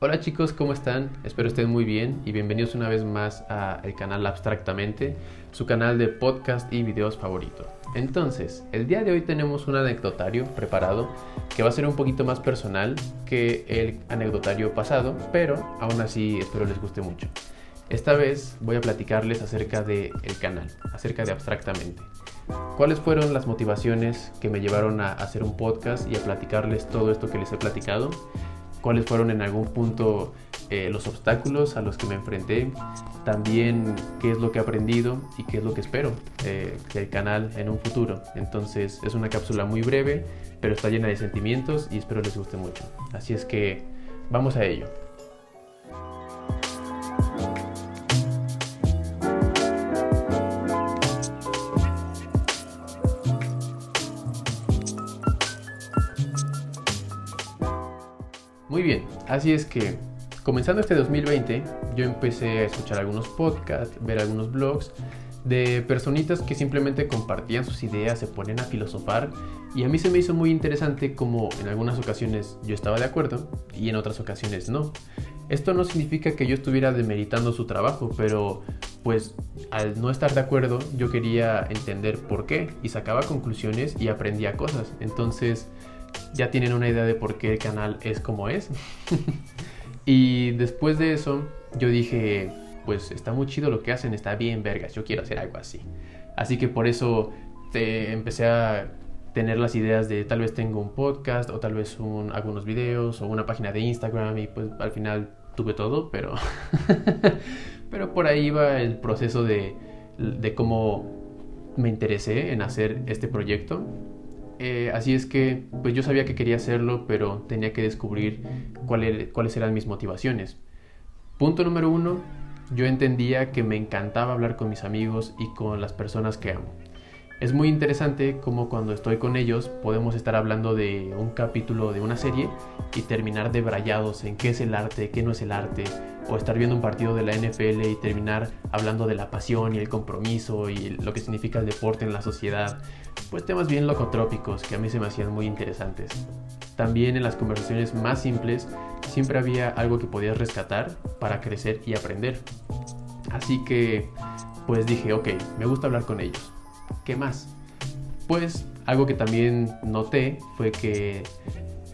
Hola chicos, ¿cómo están? Espero estén muy bien y bienvenidos una vez más al canal Abstractamente, su canal de podcast y videos favorito. Entonces, el día de hoy tenemos un anecdotario preparado que va a ser un poquito más personal que el anecdotario pasado, pero aún así espero les guste mucho. Esta vez voy a platicarles acerca del el canal, acerca de Abstractamente. ¿Cuáles fueron las motivaciones que me llevaron a hacer un podcast y a platicarles todo esto que les he platicado? Cuáles fueron en algún punto eh, los obstáculos a los que me enfrenté, también qué es lo que he aprendido y qué es lo que espero eh, del canal en un futuro. Entonces es una cápsula muy breve, pero está llena de sentimientos y espero les guste mucho. Así es que vamos a ello. Muy bien, así es que comenzando este 2020 yo empecé a escuchar algunos podcasts, ver algunos blogs de personitas que simplemente compartían sus ideas, se ponen a filosofar y a mí se me hizo muy interesante como en algunas ocasiones yo estaba de acuerdo y en otras ocasiones no. Esto no significa que yo estuviera demeritando su trabajo, pero pues al no estar de acuerdo yo quería entender por qué y sacaba conclusiones y aprendía cosas. Entonces ya tienen una idea de por qué el canal es como es. y después de eso, yo dije, pues está muy chido lo que hacen, está bien, vergas, yo quiero hacer algo así. Así que por eso te empecé a tener las ideas de tal vez tengo un podcast o tal vez un, algunos videos o una página de Instagram y pues al final tuve todo, pero, pero por ahí va el proceso de, de cómo me interesé en hacer este proyecto eh, así es que, pues yo sabía que quería hacerlo, pero tenía que descubrir cuáles eran mis motivaciones. Punto número uno, yo entendía que me encantaba hablar con mis amigos y con las personas que amo. Es muy interesante como cuando estoy con ellos podemos estar hablando de un capítulo de una serie y terminar debrayados en qué es el arte, qué no es el arte, o estar viendo un partido de la NFL y terminar hablando de la pasión y el compromiso y lo que significa el deporte en la sociedad, pues temas bien locotrópicos que a mí se me hacían muy interesantes. También en las conversaciones más simples siempre había algo que podías rescatar para crecer y aprender. Así que pues dije, ok, me gusta hablar con ellos ¿Qué más? Pues algo que también noté fue que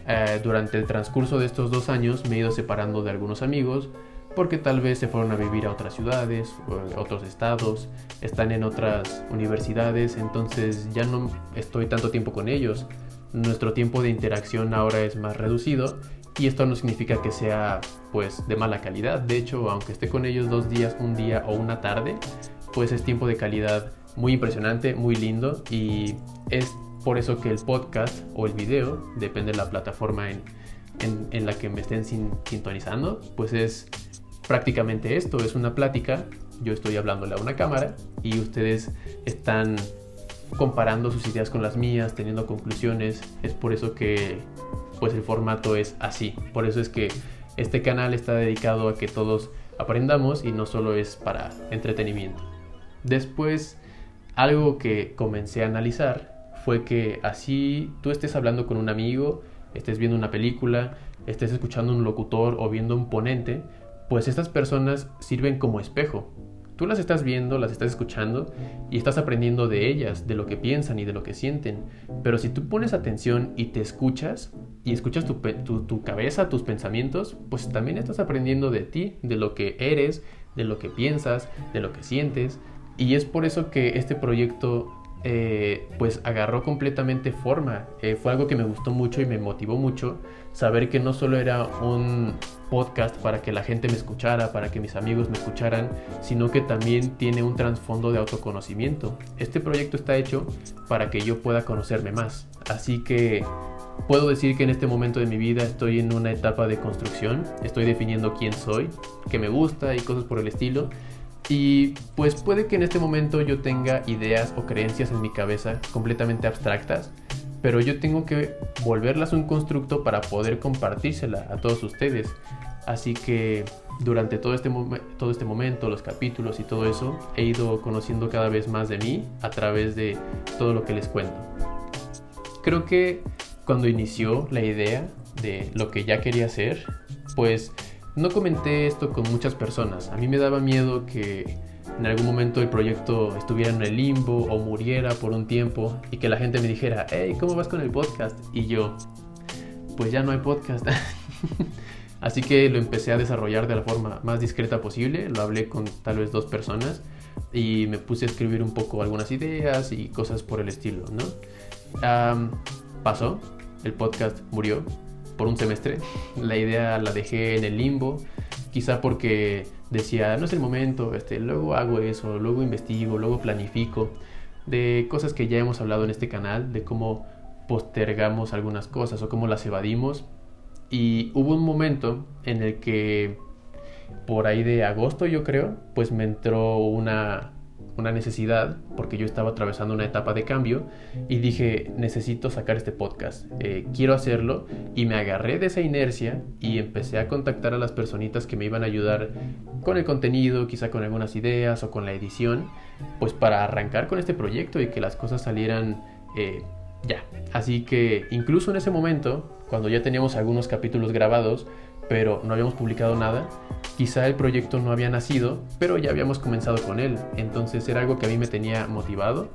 eh, durante el transcurso de estos dos años me he ido separando de algunos amigos porque tal vez se fueron a vivir a otras ciudades, o otros estados, están en otras universidades, entonces ya no estoy tanto tiempo con ellos. Nuestro tiempo de interacción ahora es más reducido y esto no significa que sea pues de mala calidad. De hecho, aunque esté con ellos dos días, un día o una tarde, pues es tiempo de calidad muy impresionante, muy lindo y es por eso que el podcast o el video, depende de la plataforma en, en, la que me estén sintonizando, pues es prácticamente esto, es una plática, yo estoy hablándole a una cámara y ustedes están comparando sus ideas con las mías, teniendo conclusiones, es por eso que pues el formato es así, por eso es que este canal está dedicado a que todos aprendamos y no solo es para entretenimiento. Después algo que comencé a analizar fue que así tú estés hablando con un amigo, estés viendo una película, estés escuchando un locutor o viendo un ponente, pues estas personas sirven como espejo. Tú las estás viendo, las estás escuchando y estás aprendiendo de ellas, de lo que piensan y de lo que sienten. Pero si tú pones atención y te escuchas y escuchas tu, tu, cabeza, tus pensamientos, pues también estás aprendiendo de ti, de lo que eres, de lo que piensas, de lo que sientes, y es por eso que este proyecto eh, pues agarró completamente forma. Eh, fue algo que me gustó mucho y me motivó mucho saber que no solo era un podcast para que la gente me escuchara, para que mis amigos me escucharan, sino que también tiene un trasfondo de autoconocimiento. Este proyecto está hecho para que yo pueda conocerme más. Así que puedo decir que en este momento de mi vida estoy en una etapa de construcción, estoy definiendo quién soy, qué me gusta y cosas por el estilo y pues puede que en este momento yo tenga ideas o creencias en mi cabeza completamente abstractas, pero yo tengo que volverlas un constructo para poder compartírsela a todos ustedes. Así que durante todo este, todo este momento, los capítulos y todo eso, he ido conociendo cada vez más de mí a través de todo lo que les cuento. Creo que cuando inició la idea de lo que ya quería hacer, pues no comenté esto con muchas personas. A mí me daba miedo que en algún momento el proyecto estuviera en el limbo o muriera por un tiempo y que la gente me dijera, hey, ¿cómo vas con el podcast? Y yo, pues ya no hay podcast. Así que lo empecé a desarrollar de la forma más discreta posible. Lo hablé con tal vez dos personas y me puse a escribir un poco algunas ideas y cosas por el estilo, ¿no? pasó, el podcast murió por un semestre. La idea la dejé en el limbo, quizá porque decía, no es el momento, este, luego hago eso, luego investigo, luego planifico, de cosas que ya hemos hablado en este canal, de cómo postergamos algunas cosas o cómo las evadimos. Y hubo un momento en el que, por ahí de agosto yo creo, pues me entró una una necesidad, porque yo estaba atravesando una etapa de cambio y dije, necesito sacar este podcast, eh, quiero hacerlo y me agarré de esa inercia y empecé a contactar a las personitas que me iban a ayudar con el contenido, quizá con algunas ideas o con la edición, pues para arrancar con este proyecto y que las cosas salieran eh, ya. Así que incluso en ese momento, cuando ya teníamos algunos capítulos grabados, pero no habíamos publicado nada, quizá el proyecto no había nacido, pero ya habíamos comenzado con él. Entonces era algo que a mí me tenía motivado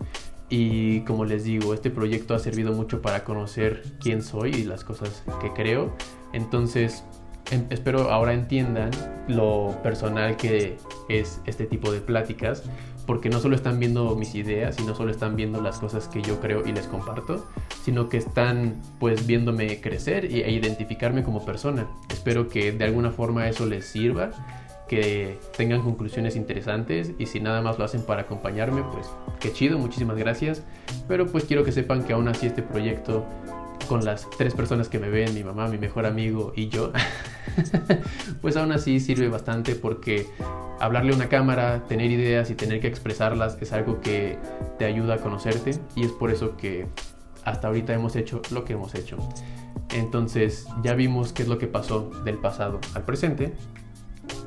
y como les digo, este proyecto ha servido mucho para conocer quién soy y las cosas que creo. Entonces em, espero ahora entiendan lo personal que es este tipo de pláticas porque no solo están viendo mis ideas y no solo están viendo las cosas que yo creo y les comparto, sino que están pues viéndome crecer e identificarme como persona. Espero que de alguna forma eso les sirva, que tengan conclusiones interesantes y si nada más lo hacen para acompañarme, pues qué chido, muchísimas gracias. Pero pues quiero que sepan que aún así este proyecto con las tres personas que me ven, mi mamá, mi mejor amigo y yo, pues aún así sirve bastante porque hablarle a una cámara, tener ideas y tener que expresarlas es algo que te ayuda a conocerte y es por eso que hasta ahorita hemos hecho lo que hemos hecho. Entonces ya vimos qué es lo que pasó del pasado al presente.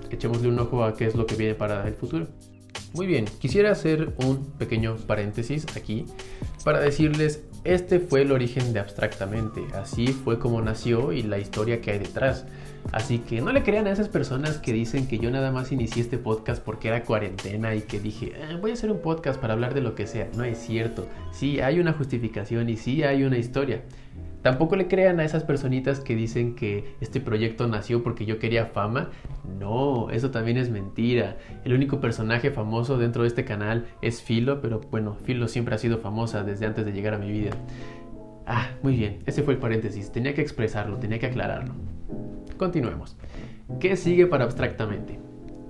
Echémosle un ojo a qué es lo que viene para el futuro. Muy bien, quisiera hacer un pequeño paréntesis aquí para decirles, este fue el origen de Abstractamente, así fue como nació y la historia que hay detrás. Así que no le crean a esas personas que dicen que yo nada más inicié este podcast porque era cuarentena y que dije, ah, voy a hacer un podcast para hablar de lo que sea. No es cierto, sí hay una justificación y sí hay una historia. Tampoco le crean a esas personitas que dicen que este proyecto nació porque yo quería fama. No, eso también es mentira. El único personaje famoso dentro de este canal es Filo, pero bueno, Filo siempre ha sido famosa desde antes de llegar a mi vida. Ah, muy bien, ese fue el paréntesis. Tenía que expresarlo, tenía que aclararlo. Continuemos. ¿Qué sigue para abstractamente?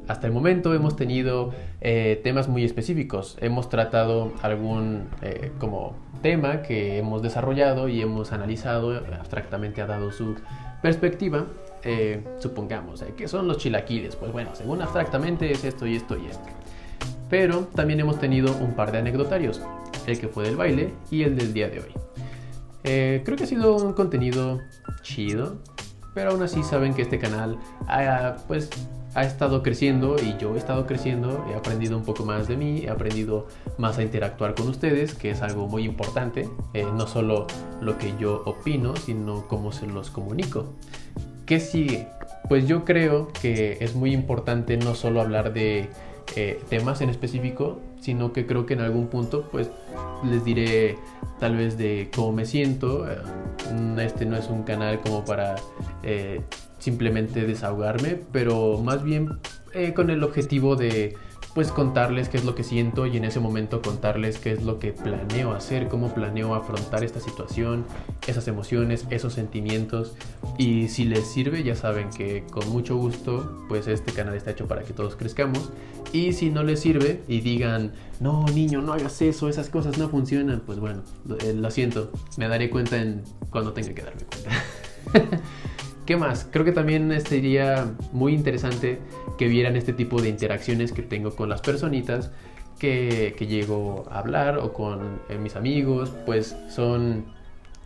Hasta el momento hemos tenido eh, temas muy específicos. Hemos tratado algún eh, como tema que hemos desarrollado y hemos analizado, abstractamente ha dado su perspectiva. Eh, supongamos, ¿qué son los chilaquiles? Pues bueno, según abstractamente es esto y esto y esto. Pero también hemos tenido un par de anecdotarios, el que fue del baile y el del día de hoy. creo que ha sido un contenido chido, pero aún así saben que este canal ha, pues, ha estado creciendo y yo he estado creciendo, he aprendido un poco más de mí, he aprendido más a interactuar con ustedes, que es algo muy importante, eh, no solo lo que yo opino, sino cómo se los comunico. ¿Qué sigue? Pues yo creo que es muy importante no solo hablar de eh, temas en específico, sino que creo que en algún punto pues les diré tal vez de cómo me siento. Eh, este no es un canal como para eh, simplemente desahogarme, pero más bien con el objetivo de pues contarles qué es lo que siento y en ese momento contarles qué es lo que planeo hacer, cómo planeo afrontar esta situación, esas emociones, esos sentimientos. Y si les sirve, ya saben que con mucho gusto, pues este canal está hecho para que todos crezcamos. Y si no les sirve y digan, no niño, no hagas eso, esas cosas no funcionan, pues bueno, lo, eh, siento, me daré cuenta en cuando tenga que darme cuenta. ¿Qué más? Creo que también sería muy interesante que vieran este tipo de interacciones que tengo con las personitas que, llego a hablar o con eh, mis amigos, pues son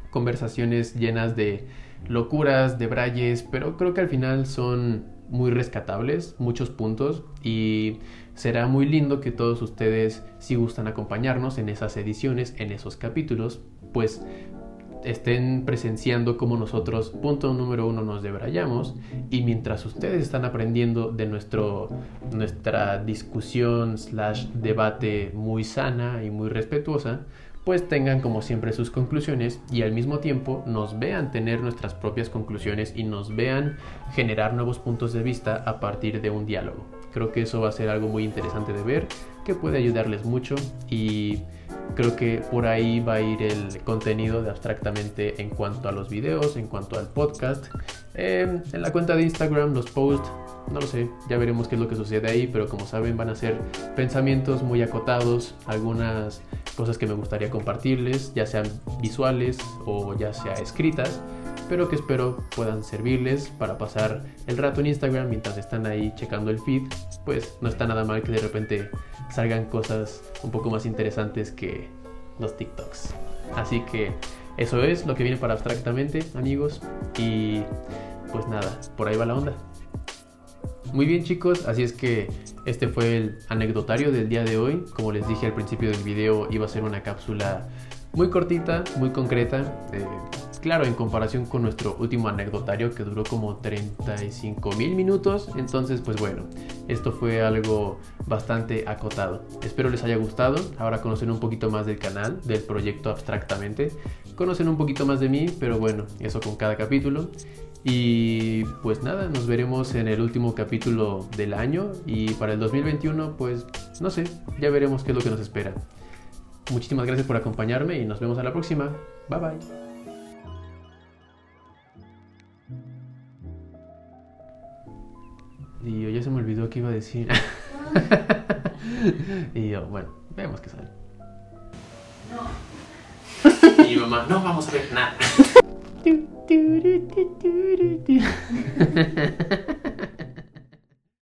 conversaciones llenas de locuras, de brayes, pero creo que al final son muy rescatables, muchos puntos y será muy lindo que todos ustedes si gustan acompañarnos en esas ediciones, en esos capítulos, pues estén presenciando cómo nosotros, punto número uno, nos debrayamos y mientras ustedes están aprendiendo de nuestro, nuestra discusión slash debate muy sana y muy respetuosa, pues tengan como siempre sus conclusiones y al mismo tiempo nos vean tener nuestras propias conclusiones y nos vean generar nuevos puntos de vista a partir de un diálogo. Creo que eso va a ser algo muy interesante de ver, que puede ayudarles mucho y creo que por ahí va a ir el contenido de abstractamente en cuanto a los videos, en cuanto al podcast. Em, en la cuenta de Instagram, los posts, no lo sé, ya veremos qué es lo que sucede ahí, pero como saben van a ser pensamientos muy acotados, algunas cosas que me gustaría compartirles, ya sean visuales o ya sea escritas pero que espero puedan servirles para pasar el rato en Instagram mientras están ahí checando el feed. Pues no está nada mal que de repente salgan cosas un poco más interesantes que los TikToks. Así que eso es lo que viene para abstractamente, amigos. Y pues nada, por ahí va la onda. Muy bien chicos, así es que este fue el anecdotario del día de hoy. Como les dije al principio del video, iba a ser una cápsula muy cortita, muy concreta. Eh, claro, en comparación con nuestro último anecdotario que duró como 35 mil minutos. Entonces, pues bueno, esto fue algo bastante acotado. Espero les haya gustado. Ahora conocen un poquito más del canal, del proyecto abstractamente. Conocen un poquito más de mí, pero bueno, eso con cada capítulo. Y pues nada, nos veremos en el último capítulo del año y para el 2021 pues no sé, ya veremos qué es lo que nos espera. Muchísimas gracias por acompañarme y nos vemos a la próxima. Bye bye. Y yo ya se me olvidó qué iba a decir. y yo, bueno, vemos qué sale. No. y mi mamá, no vamos a ver nada.